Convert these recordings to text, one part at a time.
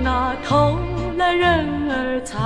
那偷懒人儿才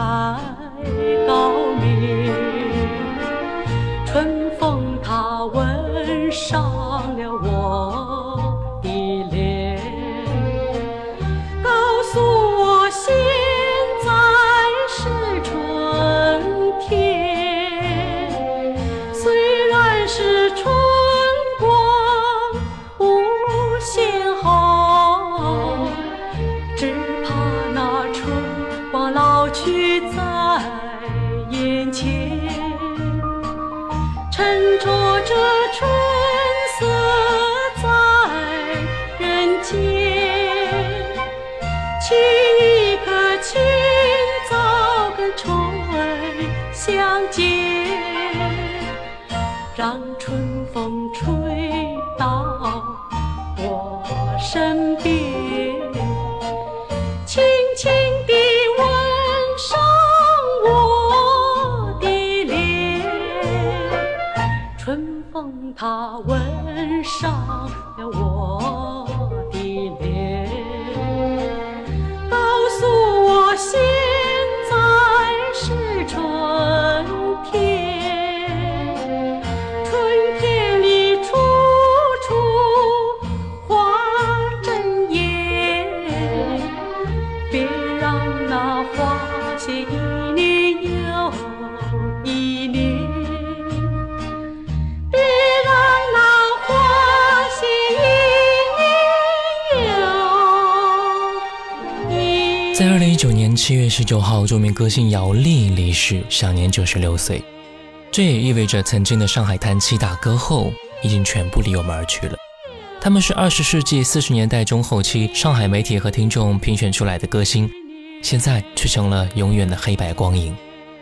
他吻上了我。九号，著名歌星姚丽离世，享年九十六岁。这也意味着曾经的上海滩七大歌后已经全部离我们而去了。他们是二十世纪四十年代中后期上海媒体和听众评选出来的歌星，现在却成了永远的黑白光影。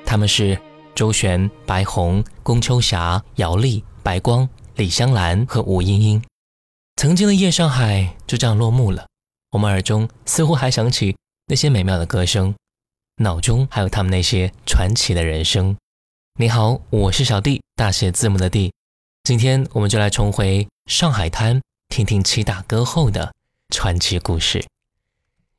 他们是周璇、白虹、龚秋霞、姚丽、白光、李香兰和吴英英。曾经的夜上海就这样落幕了，我们耳中似乎还响起。那些美妙的歌声，脑中还有他们那些传奇的人生。你好，我是小弟，大写字母的弟。今天我们就来重回上海滩，听听七大歌后的传奇故事。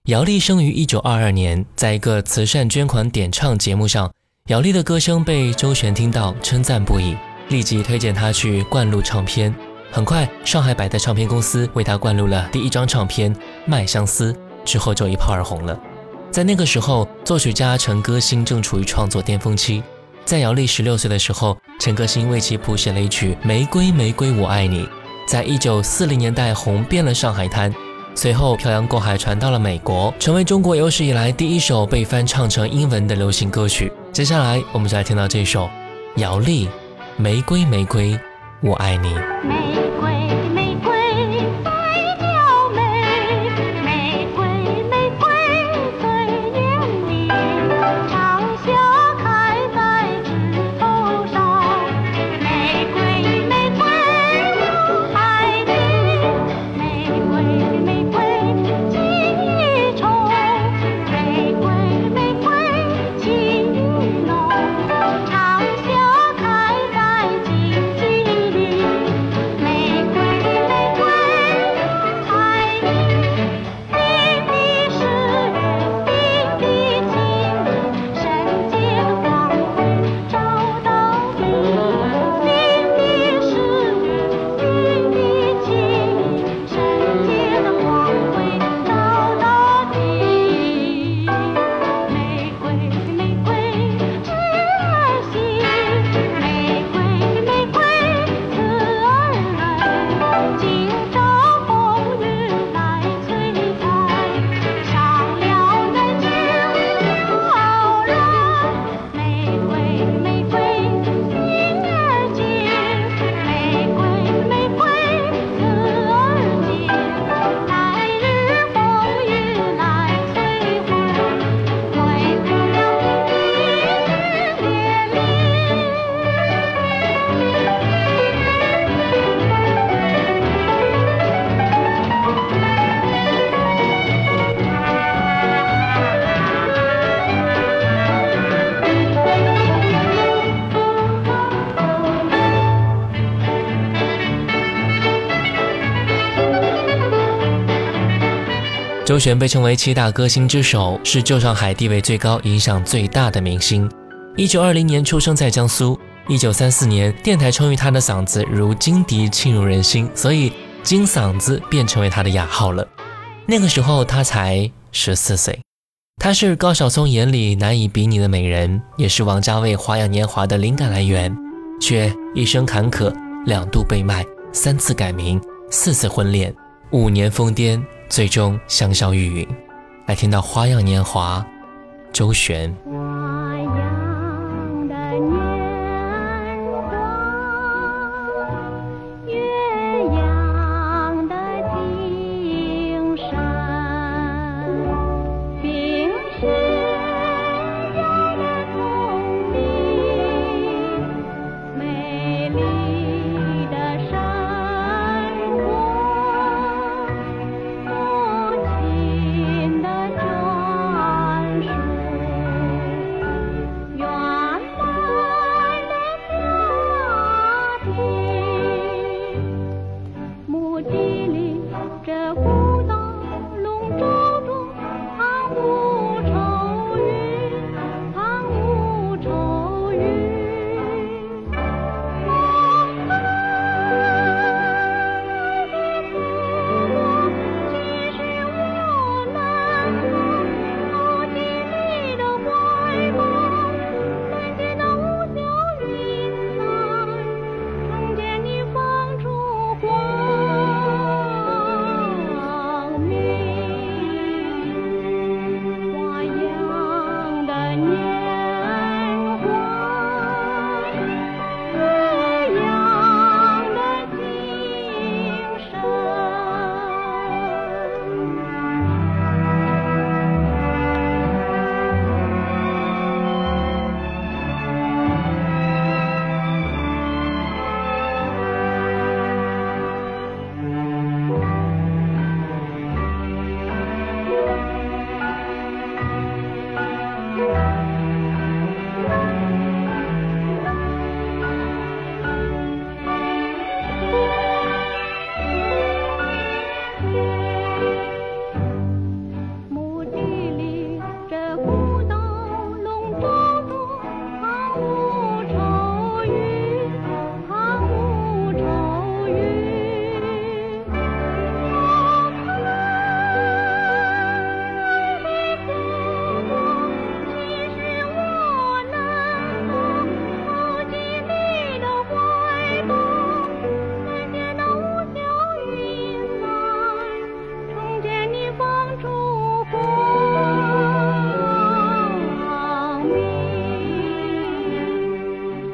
姚丽生于一九二二年，在一个慈善捐款点唱节目上，姚丽的歌声被周璇听到，称赞不已，立即推荐她去灌录唱片。很快，上海百代唱片公司为她灌录了第一张唱片《麦相思》。之后就一炮而红了。在那个时候，作曲家陈歌辛正处于创作巅峰期。在姚丽十六岁的时候，陈歌辛为其谱写了一曲《玫瑰玫瑰我爱你》，在一九四零年代红遍了上海滩，随后漂洋过海传到了美国，成为中国有史以来第一首被翻唱成英文的流行歌曲。接下来，我们就来听到这首姚丽《玫瑰玫瑰我爱你》。周璇被称为七大歌星之首，是旧上海地位最高、影响最大的明星。一九二零年出生在江苏，一九三四年电台称誉他的嗓子如金笛，沁入人心，所以“金嗓子”便成为他的雅号了。那个时候他才十四岁，她是高晓松眼里难以比拟的美人，也是王家卫《花样年华》的灵感来源，却一生坎坷，两度被卖，三次改名，四次婚恋，五年疯癫。最终香消玉殒。来听到《花样年华》，周璇。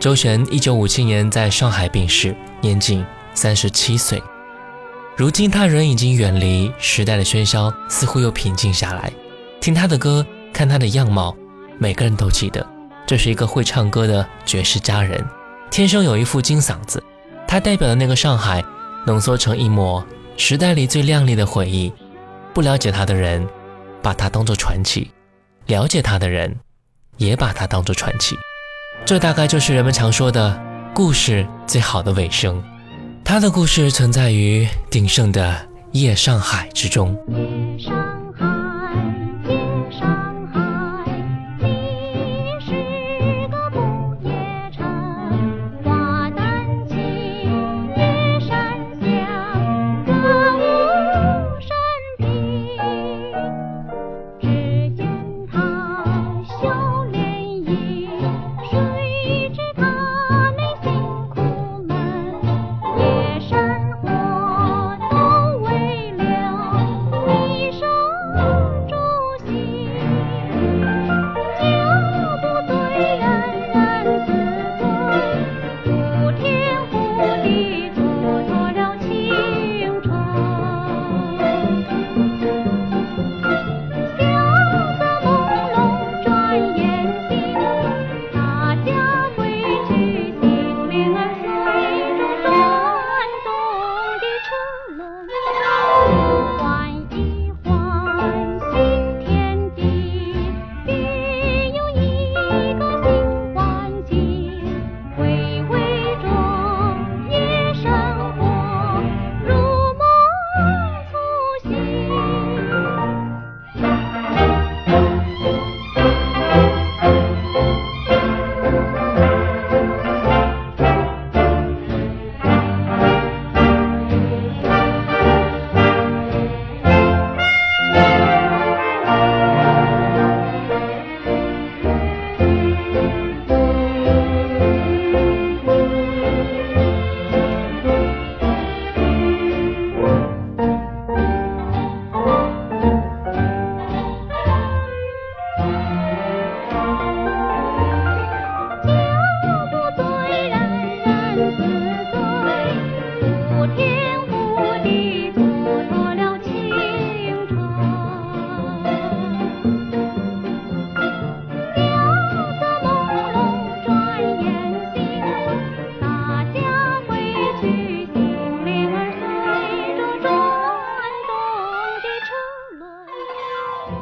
周璇一九五七年在上海病逝，年仅三十七岁。如今他人已经远离时代的喧嚣，似乎又平静下来。听他的歌，看他的样貌，每个人都记得，这是一个会唱歌的绝世佳人，天生有一副金嗓子。他代表的那个上海，浓缩成一抹时代里最亮丽的回忆。不了解他的人，把他当作传奇；了解他的人，也把他当作传奇。这大概就是人们常说的故事最好的尾声。他的故事存在于鼎盛的夜上海之中。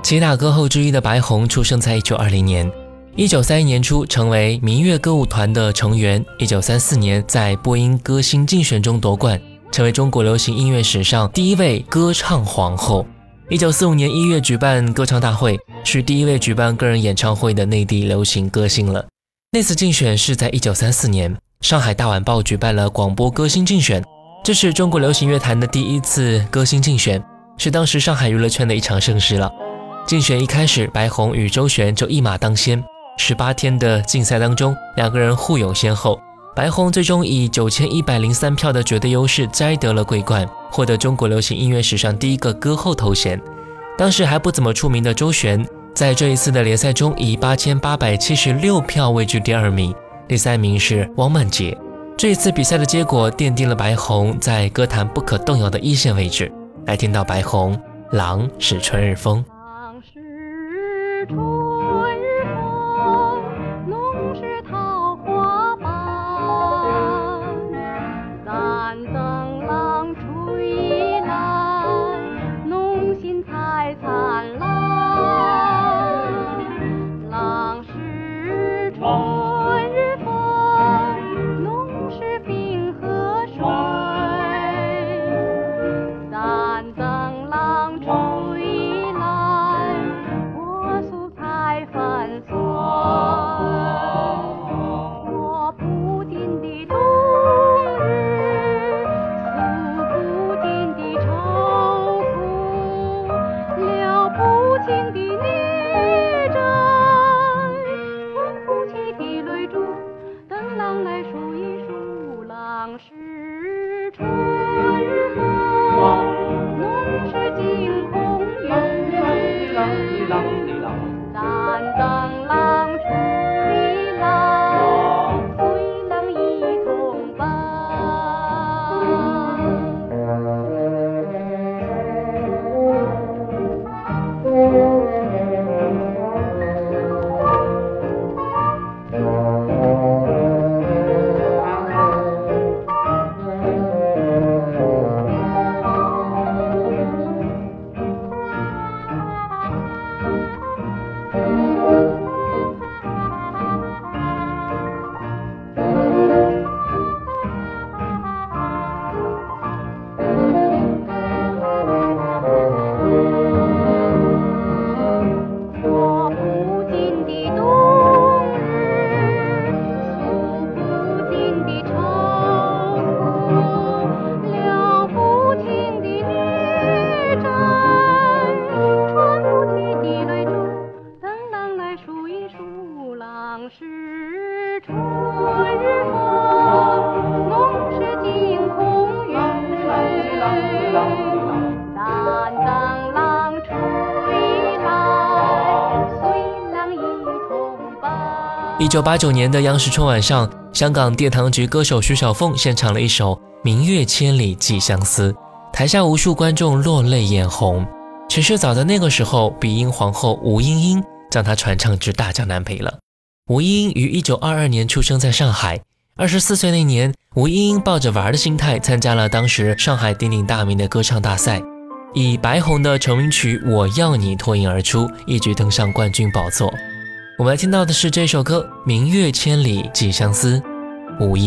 七大歌后之一的白虹出生在一九二零年，一九三一年初成为民乐歌舞团的成员，一九三四年在播音歌星竞选中夺冠，成为中国流行音乐史上第一位歌唱皇后。一九四五年一月举办歌唱大会，是第一位举办个人演唱会的内地流行歌星了。那次竞选是在一九三四年，上海大晚报举办了广播歌星竞选，这是中国流行乐坛的第一次歌星竞选，是当时上海娱乐圈的一场盛事了。竞选一开始，白虹与周璇就一马当先，十八天的竞赛当中，两个人互有先后。白虹最终以九千一百零三票的绝对优势摘得了桂冠，获得中国流行音乐史上第一个歌后头衔。当时还不怎么出名的周璇，在这一次的联赛中以八千八百七十六票位居第二名，第三名是汪曼杰。这一次比赛的结果奠定了白虹在歌坛不可动摇的一线位置。来听到白虹，《狼是春日风》。told. 一九八九年的央视春晚上，香港殿堂级歌手徐小凤献唱了一首《明月千里寄相思》，台下无数观众落泪眼红。其实早在那个时候，鼻音皇后吴莺莺将她传唱至大江南北了。吴莺莺于一九二二年出生在上海，二十四岁那年，吴莺莺抱着玩的心态参加了当时上海鼎鼎大名的歌唱大赛，以白虹的成名曲《我要你》脱颖而出，一举登上冠军宝座。我们来听到的是这首歌《明月千里寄相思》，吴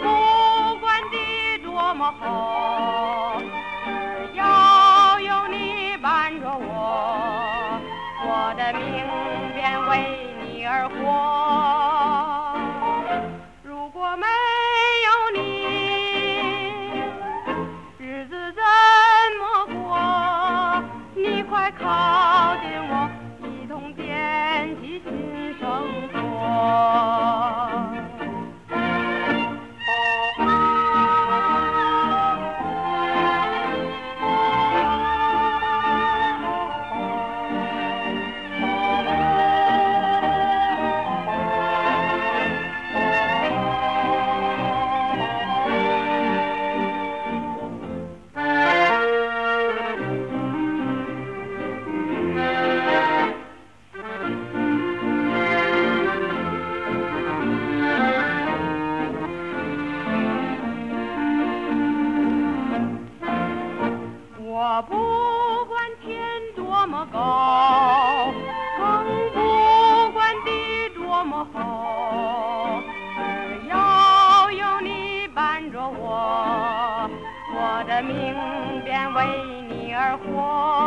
不管地多么好，只要有你伴着我，我的命便为你而活。莺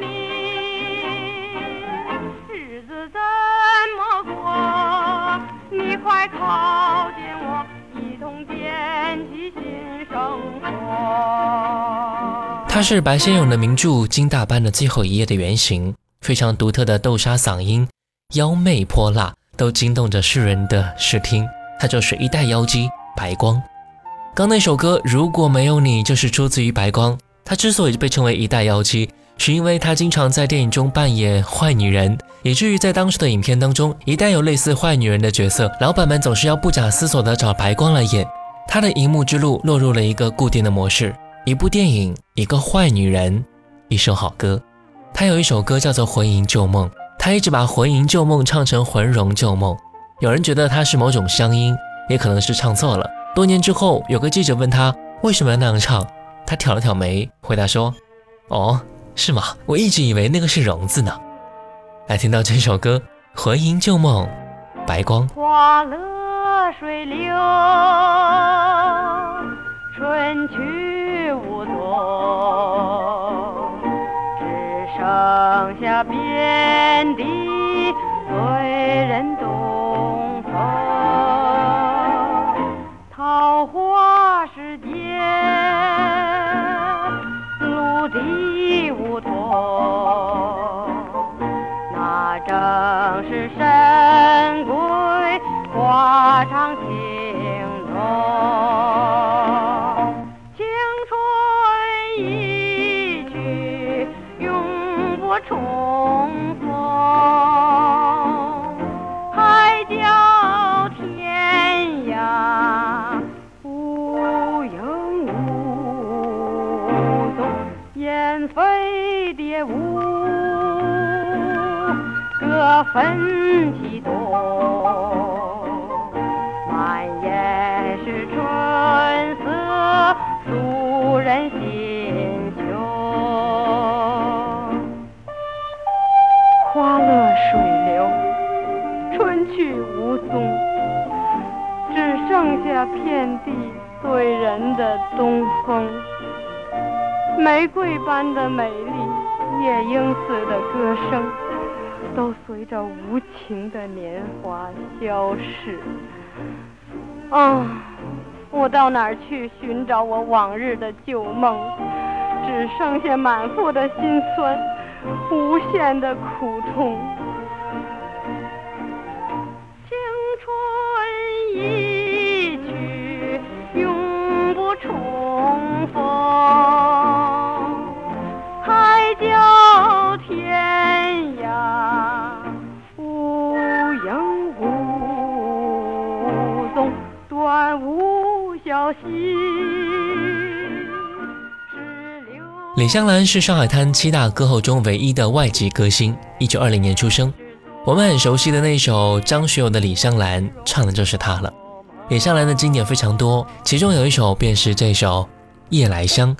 莺。它是白先勇的名著《金大班的最后一页》的原型，非常独特的豆沙嗓音，妖媚泼辣，都惊动着世人的视听。它就是一代妖姬白光。刚那首歌《如果没有你》就是出自于白光。她之所以被称为一代妖姬，是因为她经常在电影中扮演坏女人，以至于在当时的影片当中，一旦有类似坏女人的角色，老板们总是要不假思索地找白光来演。她的荧幕之路落入了一个固定的模式。一部电影，一个坏女人，一首好歌。他有一首歌叫做《魂萦旧梦》，他一直把《魂萦旧梦》唱成《魂融旧梦》。有人觉得他是某种乡音，也可能是唱错了。多年之后，有个记者问他为什么要那样唱，他挑了挑眉，回答说：“哦，是吗？我一直以为那个是融字呢。”来听到这首歌《魂萦旧梦》，白光。花落水流，春去无踪，只剩下遍地醉人东风。花时节，陆地梧桐，那正是神鬼花长。分其东。满眼是春色，诉人心胸。花落水流，春去无踪，只剩下遍地醉人的东风。玫瑰般的美丽，夜莺似的歌声，都随着无情的年华消逝。啊，我到哪儿去寻找我往日的旧梦？只剩下满腹的心酸，无限的苦痛。李香兰是上海滩七大歌后中唯一的外籍歌星，一九二零年出生。我们很熟悉的那首张学友的《李香兰》，唱的就是她了。李香兰的经典非常多，其中有一首便是这首《夜来香》。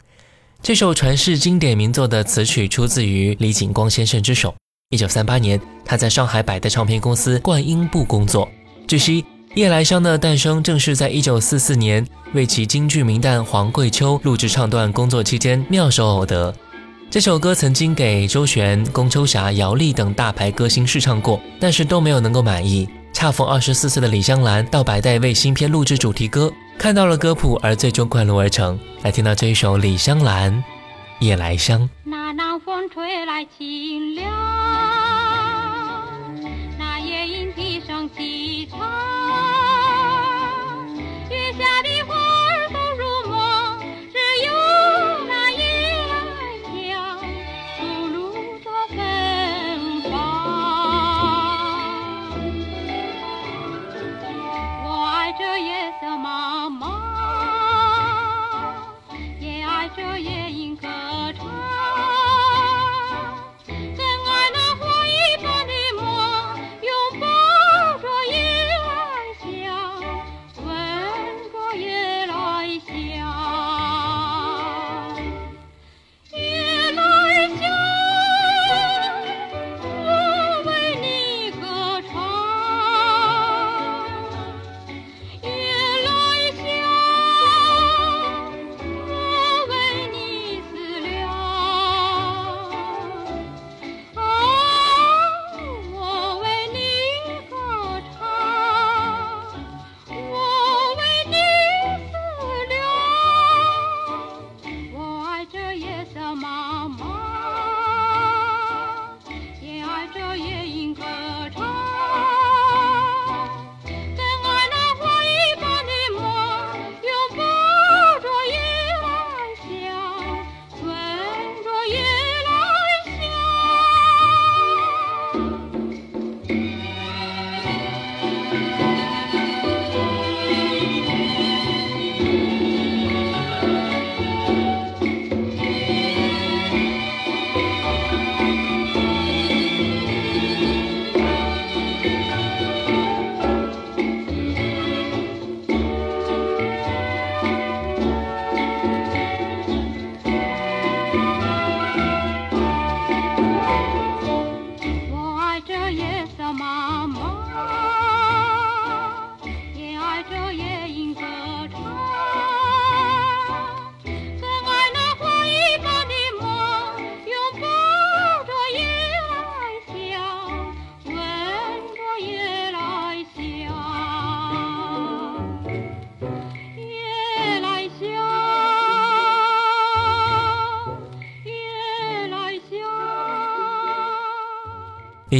这首传世经典名作的词曲出自于李景光先生之手。一九三八年，他在上海百代唱片公司冠音部工作。据悉，《夜来香》的诞生正是在一九四四年为其京剧名旦黄桂秋录制唱段工作期间妙手偶得。这首歌曾经给周璇、龚秋霞、姚丽等大牌歌星试唱过，但是都没有能够满意。恰逢二十四岁的李香兰到百代为新片录制主题歌，看到了歌谱，而最终灌录而成。来听到这一首李香兰《夜来香》。那南风吹来清凉，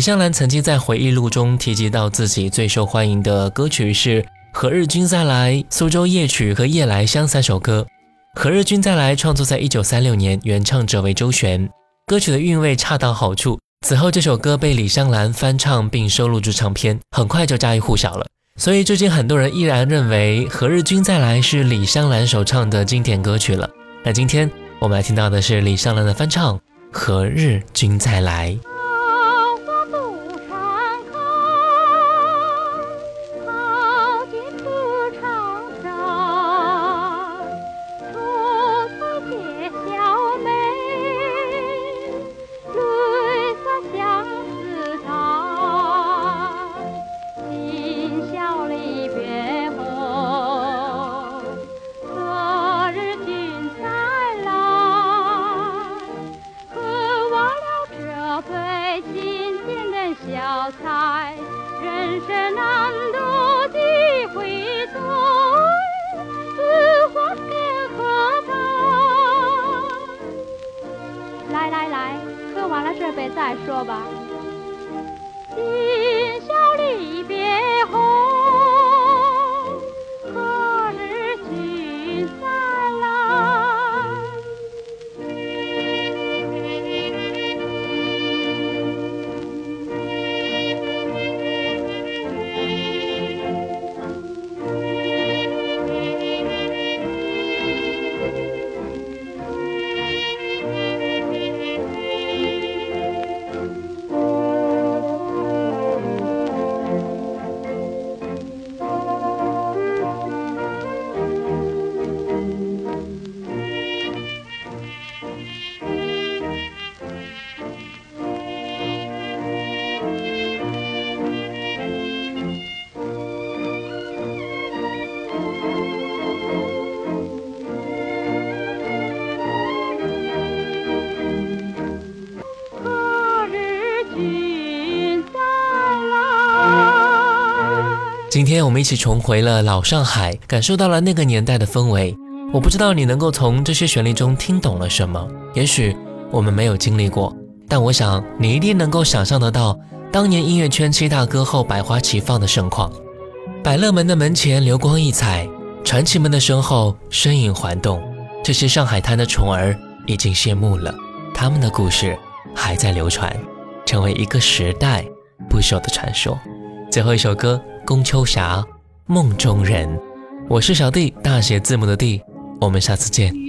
香。李香兰曾经在回忆录中提及到自己最受欢迎的歌曲是《何日君再来》《苏州夜曲》和《夜来香》三首歌。《何日君再来》创作在一九三六年，原唱者为周璇，歌曲的韵味恰到好处。此后，这首歌被李香兰翻唱并收录至唱片，很快就家喻户晓了。所以，至今很多人依然认为《何日君再来》是李香兰首唱的经典歌曲了。那今天我们来听到的是李香兰的翻唱《何日君再来》。这回再说吧。今宵离别今天我们一起重回了老上海，感受到了那个年代的氛围。我不知道你能够从这些旋律中听懂了什么。也许我们没有经历过，但我想你一定能够想象得到当年音乐圈七大歌后百花齐放的盛况。百乐门的门前流光溢彩，传奇们的身后身影环动。这些上海滩的宠儿已经谢幕了，他们的故事还在流传，成为一个时代不朽的传说。最后一首歌。宫秋霞，梦中人。我是小弟，大写字母的弟。我们下次见。